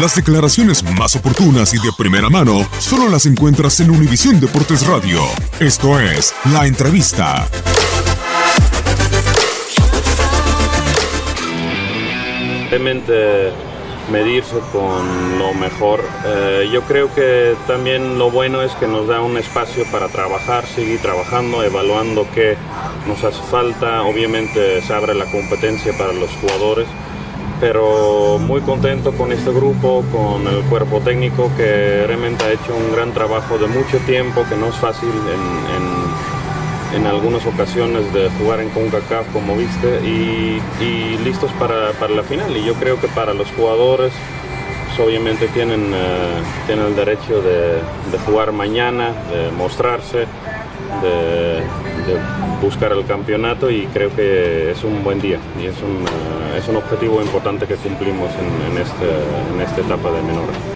Las declaraciones más oportunas y de primera mano solo las encuentras en Univisión Deportes Radio. Esto es La Entrevista. Realmente medirse con lo mejor. Eh, yo creo que también lo bueno es que nos da un espacio para trabajar, seguir trabajando, evaluando qué nos hace falta. Obviamente se abre la competencia para los jugadores pero muy contento con este grupo, con el cuerpo técnico que realmente ha hecho un gran trabajo de mucho tiempo, que no es fácil en, en, algunas ocasiones de jugar en CONCACAF como viste y, listos para, para, la final. Y yo creo que para los jugadores pues, obviamente tienen, uh, tienen el derecho de, de jugar mañana, de mostrarse de, de, buscar el campeonato y creo que es un buen día y es un, uh, es un objetivo importante que cumplimos en, en, este, en esta etapa de menores.